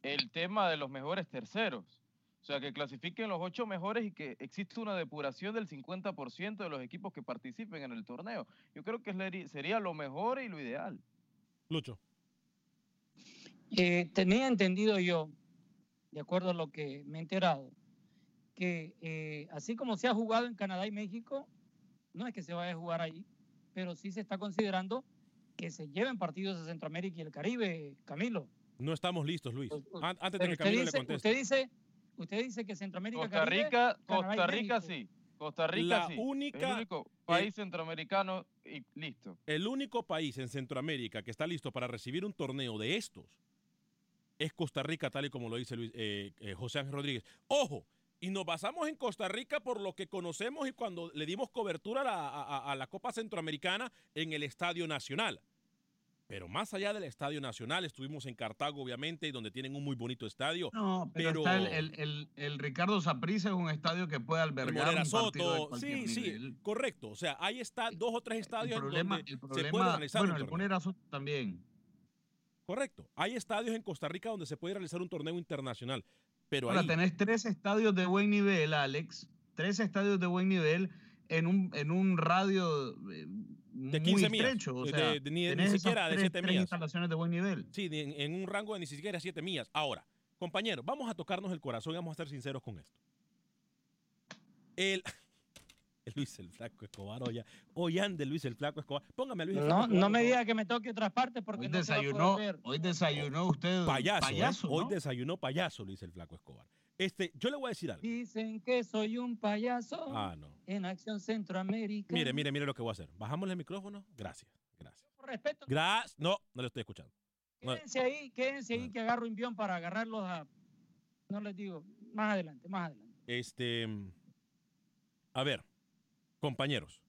el tema de los mejores terceros. O sea, que clasifiquen los ocho mejores y que existe una depuración del 50% de los equipos que participen en el torneo. Yo creo que sería lo mejor y lo ideal. Lucho. Eh, tenía entendido yo, de acuerdo a lo que me he enterado, que eh, así como se ha jugado en Canadá y México, no es que se vaya a jugar ahí, pero sí se está considerando que se lleven partidos a Centroamérica y el Caribe, Camilo. No estamos listos, Luis. An- Antes de que usted Camilo le dice, conteste. usted dice, usted dice que Centroamérica, Costa Caribe, Rica, Costa Rica sí. Costa Rica La sí. única- el único país centroamericano y listo. El único país en Centroamérica que está listo para recibir un torneo de estos es Costa Rica, tal y como lo dice Luis- eh, eh, José Ángel Rodríguez. Ojo, y nos basamos en Costa Rica por lo que conocemos y cuando le dimos cobertura a la, a- la Copa Centroamericana en el Estadio Nacional. Pero más allá del Estadio Nacional, estuvimos en Cartago, obviamente, y donde tienen un muy bonito estadio. No, pero, pero está el, el- el- el Ricardo Saprissa es un estadio que puede el albergar un partido de sí, sí, correcto. O sea, ahí está dos o tres El estadios problema, donde el se puede problema realizar bueno, el Soto también. Correcto. Hay estadios en Costa Rica donde se puede realizar un torneo internacional. Pero Ahora ahí, tenés tres estadios de buen nivel, Alex. Tres estadios de buen nivel en un, en un radio eh, de muy 15 millas. estrecho. O de- sea, de- ni, ni tenés esas siquiera de tres- 7 tres millas. instalaciones de buen nivel. Sí, de- en, en un rango de ni siquiera 7 millas. Ahora, compañeros, vamos a tocarnos el corazón y vamos a ser sinceros con esto. El Luis el Flaco Escobar, oye, oyan de Luis el Flaco Escobar. Póngame a Luis el Flaco No, Escobar, no por me diga que me toque otras partes porque Hoy no se va a desayunó, hoy desayunó usted Payaso, ¿eh? payaso, Hoy desayunó payaso, Luis el Flaco Escobar. Este, yo le voy a decir algo. Dicen que soy un payaso Ah, no. en Acción Centroamérica. Mire, mire, mire lo que voy a hacer. Bajamos el micrófono. Gracias, gracias. Por respeto, Gracias. No, no le estoy escuchando. No, quédense ahí, quédense ahí que agarro envión para agarrarlos a... No les digo, más adelante, más adelante. Este, a ver, compañeros,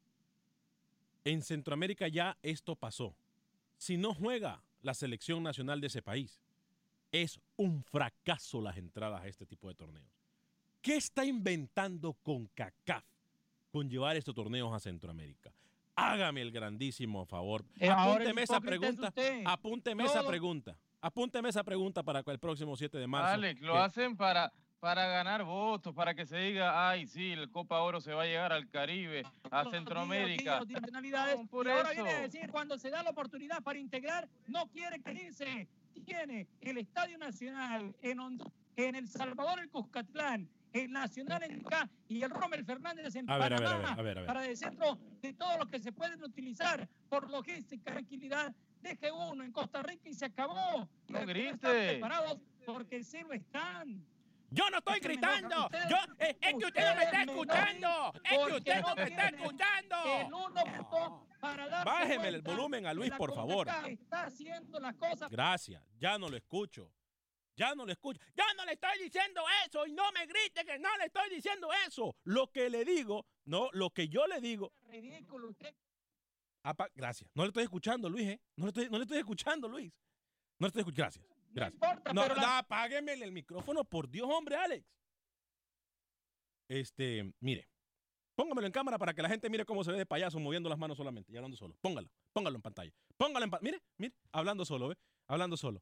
en Centroamérica ya esto pasó. Si no juega la selección nacional de ese país, es un fracaso las entradas a este tipo de torneos. ¿Qué está inventando con CACAF con llevar estos torneos a Centroamérica? Hágame el grandísimo favor. Eh, Apúnteme esa es pregunta. usted. Apúnteme esa pregunta. Apúnteme esa pregunta para el próximo 7 de marzo. Alex, lo que- hacen para, para ganar votos, para que se diga, ay, sí, el Copa Oro se va a llegar al Caribe, a Centroamérica. días, días, nacionalidades, No, por y ahora eso. viene a decir, cuando se da la oportunidad para integrar, no quiere que irse. Tiene el Estadio Nacional en, en El Salvador, el Cuscatlán, el Nacional en acá y el Rommel Fernández en A ver, a ver, a Panamá ver, a ver, a ver. para el centro de todo lo que se pueden utilizar por logística, tranquilidad. Deje uno en Costa Rica y se acabó. No Pero grite. están preparados porque sí lo están. Yo no estoy gritando. Yo, es, es que usted no me está escuchando. Es que usted no me está escuchando. El uno votó para darse Bájeme el volumen a Luis, por favor. CONCACAF Está haciendo las cosas Gracias. Ya no lo escucho. Ya no le escucho. Ya no le estoy diciendo eso y no me grite que no le estoy diciendo eso. Lo que le digo, no, lo que yo le digo. Ridículo usted. Gracias. No le estoy escuchando, Luis, ¿eh? No le estoy, no le estoy escuchando, Luis. No le estoy escuchando. Gracias. Gracias. importa, no, pero la- no, apágueme el micrófono, por Dios, hombre, Alex. Este, mire. Póngamelo en cámara para que la gente mire cómo se ve de payaso moviendo las manos solamente y hablando solo. Póngalo, póngalo en pantalla. Póngalo en pantalla. Mire, mire, hablando solo, ¿ve? Hablando solo.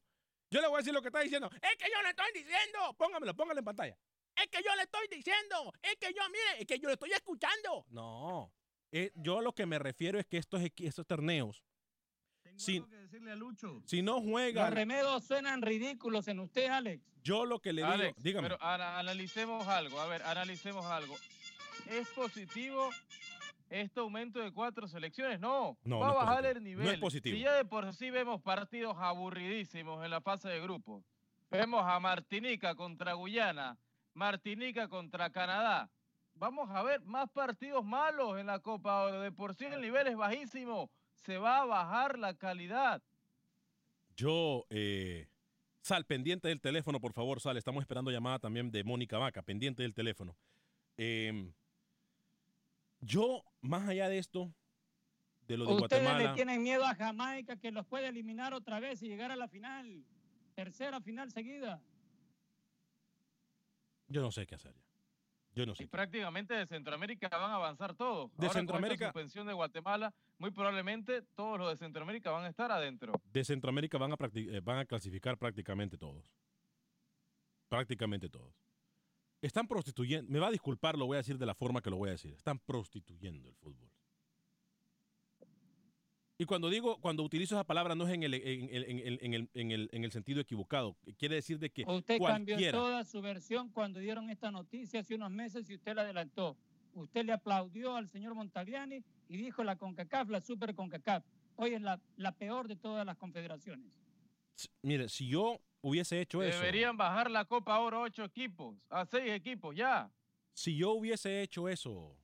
Yo le voy a decir lo que está diciendo. Es que yo le estoy diciendo. Póngamelo, póngalo en pantalla. Es que yo le estoy diciendo. Es que yo, mire, es que yo le estoy escuchando. No. Eh, yo lo que me refiero es que estos, estos torneos, Tengo Sí. algo que decirle a Lucho. si no Los juegan, remedios suenan ridículos en usted, Alex. yo lo que le digo, dígame. pero ana- analicemos algo. A ver, analicemos algo. ¿Es positivo este aumento de cuatro selecciones? No, No, va no a bajar positivo. el No nivel. es positivo. Si ya de por sí vemos partidos aburridísimos en la fase de grupo. Vemos a Martinica contra Guyana, Martinica contra Canadá. Vamos a ver más partidos malos en la Copa Oro. De por sí el nivel es bajísimo. Se va a bajar la calidad. Yo, eh, Sal, pendiente del teléfono, por favor, Sal. Estamos esperando llamada también de Mónica Vaca, pendiente del teléfono. Em, yo, más allá de esto, de lo de Ustedes Guatemala, le tienen miedo a Jamaica que los puede eliminar otra vez y llegar a la final. Tercera final seguida. yo no sé qué hacer ya. Yo no Y prácticamente de Centroamérica van a avanzar todos. De Ahora, con Centroamérica- esta suspensión de Guatemala, muy probablemente todos los de Centroamérica van a estar adentro. De Centroamérica van a, eh, van a clasificar prácticamente todos. Prácticamente todos. Están prostituyendo, me va a disculpar, lo voy a decir de la forma que lo voy a decir. Están prostituyendo el fútbol. Y cuando digo, cuando utilizo esa palabra no es en el, en, el- en el- en el- en el- en el sentido equivocado. Quiere decir de que Usted cambió toda su versión cuando dieron esta noticia hace unos meses y usted la adelantó. Usted le aplaudió al señor Montagliani y dijo la CONCACAF, la Super CONCACAF. Hoy es la, la peor de todas las confederaciones. Mire, si yo hubiese hecho eso, Deberían bajar la Copa Oro a ocho equipos, a seis equipos, ya. si yo hubiese hecho eso,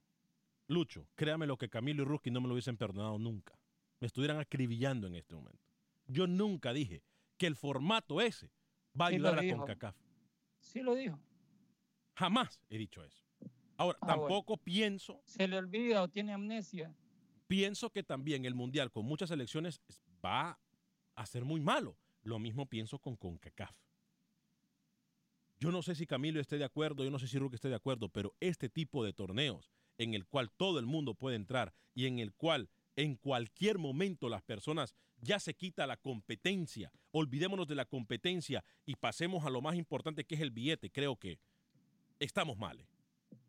Lucho, créame lo que Camilo y Ruski no me lo hubiesen perdonado nunca. Me estuvieran acribillando en este momento. Yo nunca dije que el formato ese va a Sí ayudar a. CONCACAF. Sí lo dijo. Jamás he dicho eso. Ahora, Ah, bueno. tampoco pienso, Se le olvida o tiene amnesia. pienso que también el Mundial con muchas selecciones va a ser muy malo. Lo mismo pienso con CONCACAF. Yo no sé si Camilo esté de acuerdo, yo no sé si Ruki esté de acuerdo, pero este tipo de torneos en el cual todo el mundo puede entrar y en el cual en cualquier momento las personas ya se quita la competencia, olvidémonos de la competencia y pasemos a lo más importante que es el billete, creo que estamos mal. eh.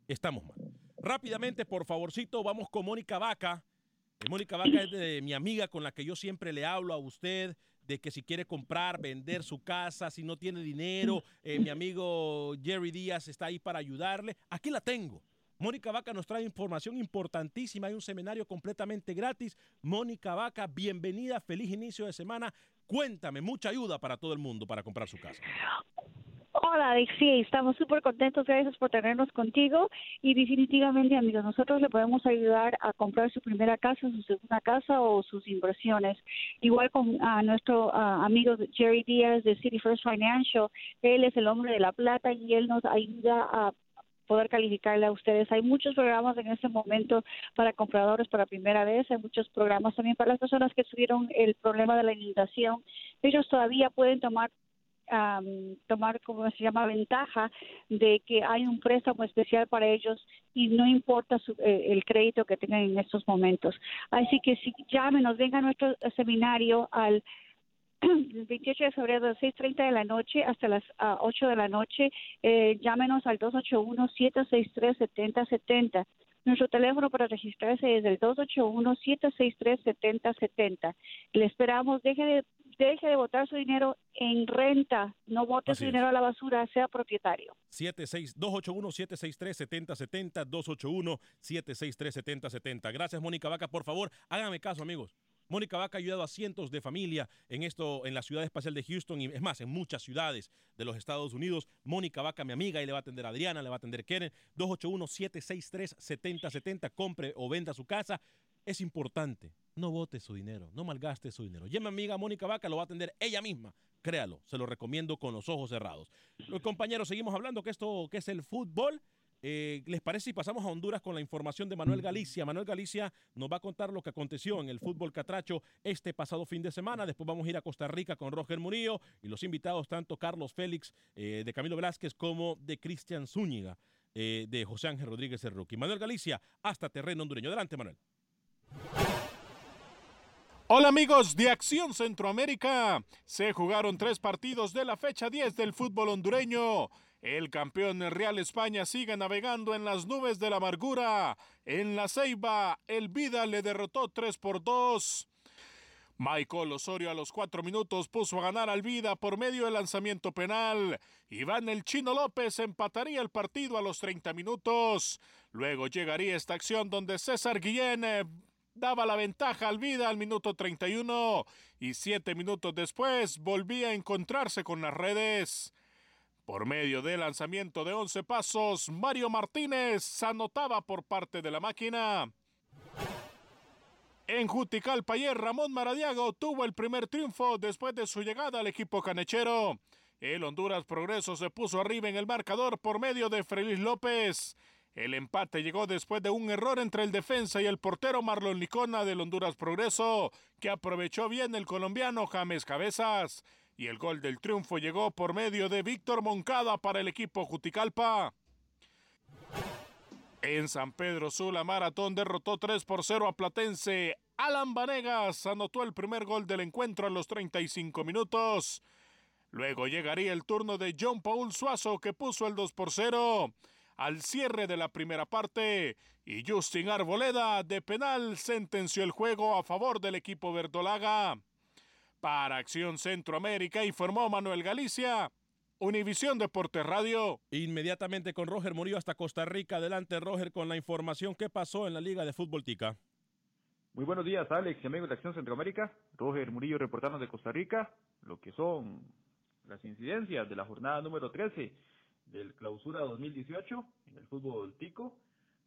Estamos mal. Rápidamente, por favorcito, vamos con Mónica Vaca. Eh, Mónica Vaca es de mi amiga con la que yo siempre le hablo a usted de que si quiere comprar, vender su casa, si no tiene dinero, eh, mi amigo Jerry Díaz está ahí para ayudarle. Aquí la tengo. Mónica Vaca nos trae información importantísima. Hay un seminario completamente gratis. Mónica Vaca, bienvenida, feliz inicio de semana. Cuéntame, mucha ayuda para todo el mundo para comprar su casa. Hola. Sí, estamos súper contentos. Gracias por tenernos contigo. Y definitivamente, amigos, nosotros le podemos ayudar a comprar su primera casa, su segunda casa o sus inversiones. Igual con nuestro ah, amigo Jerry Díaz de City First Financial. Él es el hombre de la plata y él nos ayuda a poder calificarle a ustedes. Hay muchos programas en este momento para compradores para primera vez, hay muchos programas también para las personas que tuvieron el problema de la inundación. Ellos todavía pueden tomar am, tomar como se llama ventaja de que hay un préstamo especial para ellos y no importa su- eh, el crédito que tengan en estos momentos. Así que si llámenos, venga a nuestro eh, seminario al [clears throat] el 28 de febrero de las 6.30 de la noche hasta las ah, 8 de la noche. Eh, llámenos al 281-763-7070. Nuestro teléfono para registrarse es el 281-763-7070. Le esperamos, deje de, deje de botar su dinero en renta, no bote Así su es. dinero a la basura, sea propietario. 76 281-763-7070, 281-763-7070. Gracias, Mónica Vaca. Por favor, háganme caso, amigos. Mónica Vaca ha ayudado a cientos de familias en esto, en la ciudad espacial de Houston y es más, en muchas ciudades de los Estados Unidos. Mónica Vaca, mi amiga, y le va a atender a Adriana, le va a atender Keren. 281-763-7070. Compre o venda su casa. es importante. No vote su dinero, no malgaste su dinero. Ya mi amiga Mónica Vaca lo va a atender ella misma. Créalo, se lo recomiendo con los ojos cerrados. Los compañeros, seguimos hablando que esto que es el fútbol. Eh, ¿Les parece si pasamos a Honduras con la información de Manuel Galicia? Manuel Galicia nos va a contar lo que aconteció en el fútbol catracho este pasado fin de semana. Después vamos a ir a Costa Rica con Roger Murillo y los invitados tanto Carlos Félix eh, de Camilo Velázquez como de Cristian Zúñiga eh, de José Ángel Rodríguez el rookie. Manuel Galicia, hasta terreno hondureño. Adelante, Manuel. Hola amigos de Acción Centroamérica. Se jugaron tres partidos de la fecha 10 del fútbol hondureño. El campeón Real España sigue navegando en las nubes de la amargura. En la Ceiba, el Vida le derrotó 3 por 2. Michael Osorio a los cuatro minutos puso a ganar al Vida por medio del lanzamiento penal. Iván el Chino López empataría el partido a los 30 minutos. Luego llegaría esta acción donde César Guillén eh, daba la ventaja al Vida al minuto 31 y siete minutos después volvía a encontrarse con las redes. Por medio del lanzamiento de 11 pasos, Mario Martínez anotaba por parte de la máquina. En Juticalpa ayer Ramón Maradiago tuvo el primer triunfo después de su llegada al equipo canechero. El Honduras Progreso se puso arriba en el marcador por medio de Feliz López. El empate llegó después de un error entre el defensa y el portero Marlon Licona del Honduras Progreso, que aprovechó bien el colombiano James Cabezas y el gol del triunfo llegó por medio de Víctor Moncada para el equipo Juticalpa. En San Pedro Sula Maratón derrotó 3 por 0 a Platense. Alan Vanegas anotó el primer gol del encuentro a los 35 minutos. Luego llegaría el turno de John Paul Suazo que puso el 2 por 0 al cierre de la primera parte y Justin Arboleda de penal sentenció el juego a favor del equipo verdolaga. Para Acción Centroamérica informó Manuel Galicia. Univisión Deportes Radio. Inmediatamente con Roger Murillo hasta Costa Rica. Adelante, Roger, con la información que pasó en la Liga de Fútbol Tica. Muy buenos días, Alex y amigos de Acción Centroamérica. Roger Murillo reportando de Costa Rica lo que son las incidencias de la jornada número 13 del Clausura 2018 en el fútbol tico,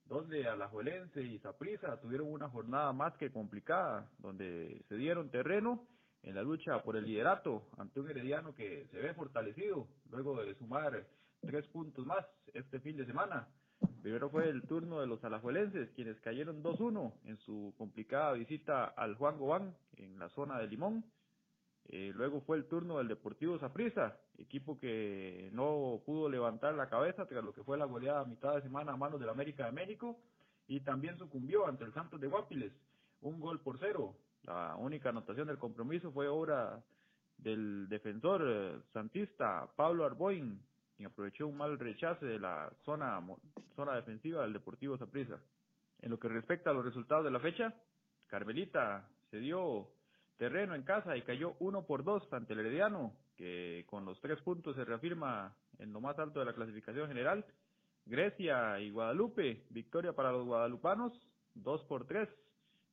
donde Alajuelense y Saprissa tuvieron una jornada más que complicada, donde se dieron terreno en la lucha por el liderato ante un Herediano que se ve fortalecido luego de sumar tres puntos más este fin de semana. Primero fue el turno de los alajuelenses, quienes cayeron 2-1 en su complicada visita al Juan Gobán en la zona de Limón. Eh, luego fue el turno del Deportivo Saprissa, equipo que no pudo levantar la cabeza tras lo que fue la goleada a mitad de semana a manos del América de México y también sucumbió ante el Santos de Guapiles, un gol por cero. La única anotación del compromiso fue obra del defensor eh, santista Pablo Arboin, quien aprovechó un mal rechace de la zona, zona defensiva del Deportivo Saprissa. En lo que respecta a los resultados de la fecha, Carmelita se dio terreno en casa y cayó uno por dos ante el Herediano, que con los tres puntos se reafirma en lo más alto de la clasificación general. Grecia y Guadalupe, victoria para los guadalupanos, dos por tres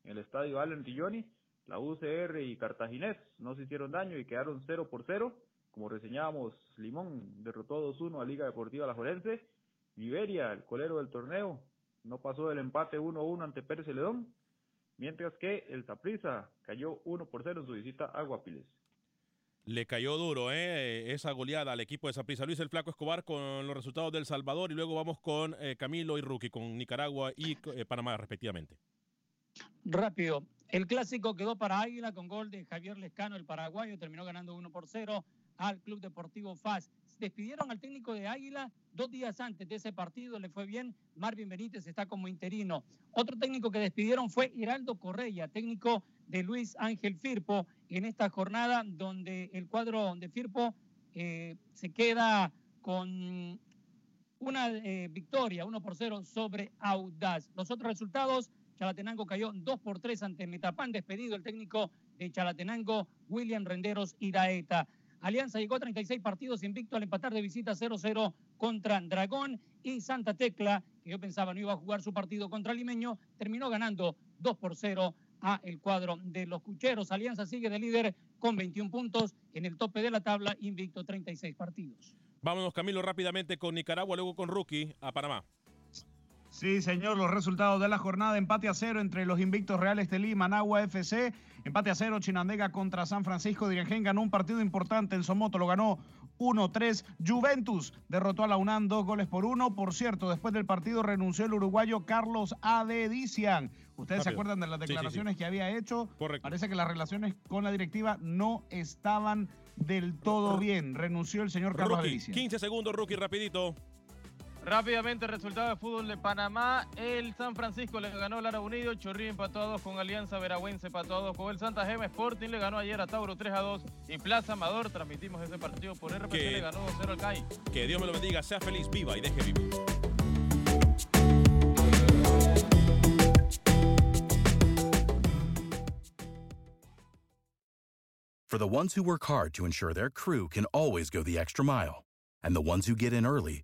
en el estadio Allen Rilloni. La UCR y Cartaginés no se hicieron daño y quedaron 0 por 0. Como reseñábamos, Limón derrotó 2-1 a Liga Deportiva La Jorense. Liberia, el colero del torneo, no pasó del empate 1-1 ante Pérez Celedón. Mientras que el Taprisa cayó 1 por 0 en su visita a Guapiles. Le cayó duro ¿eh? esa goleada al equipo de Saprissa. Luis el Flaco Escobar con los resultados del Salvador y luego vamos con eh, Camilo y Rookie, con Nicaragua y eh, Panamá respectivamente. Rápido, el clásico quedó para Águila con gol de Javier Lescano, el paraguayo, terminó ganando 1 por 0 al Club Deportivo FAS. Despidieron al técnico de Águila dos días antes de ese partido, le fue bien. Marvin Benítez está como interino. Otro técnico que despidieron fue Hiraldo Correia, técnico de Luis Ángel Firpo, en esta jornada donde el cuadro de Firpo eh, se queda con una eh, victoria, 1 por 0 sobre Audaz. Los otros resultados, Chalatenango cayó 2 por 3 ante Metapán, despedido el técnico de Chalatenango, William Renderos Iraeta. Alianza llegó a 36 partidos invicto al empatar de visita 0-0 contra Dragón y Santa Tecla, que yo pensaba no iba a jugar su partido contra Limeño, terminó ganando 2 por 0 a el cuadro de los Cucheros. Alianza sigue de líder con 21 puntos en el tope de la tabla, invicto 36 partidos. Vámonos, Camilo, rápidamente con Nicaragua, luego con Rookie a Panamá. Sí, señor, los resultados de la jornada, empate a cero entre los invictos Reales Estelí y Managua FC, empate a cero Chinandega contra San Francisco, Dirigen ganó un partido importante en Somoto, lo ganó 1-3, Juventus derrotó a la UNAM dos goles por uno, por cierto, después del partido renunció el uruguayo Carlos Adedician, ustedes se acuerdan de las Sí, sí, sí. declaraciones que había hecho, Correcto. parece que las relaciones con la directiva no estaban del todo bien, renunció el señor Carlos Rookie, Adedician. 15 segundos, rookie, rapidito. Rápidamente, resultado de fútbol de Panamá. El San Francisco le ganó al Lara Unido. Chorrillo empató a 2 con Alianza Veragüense, empató a 2 con el Santa Gema. Sporting le ganó ayer a Tauro 3 a 2. Y Plaza Amador, transmitimos ese partido por RPC, Que- le ganó 2-0 al CAI. Que Dios me lo bendiga, sea feliz, viva y deje vivir. For the ones who work hard to ensure their crew can always go the extra mile, and the ones who get in early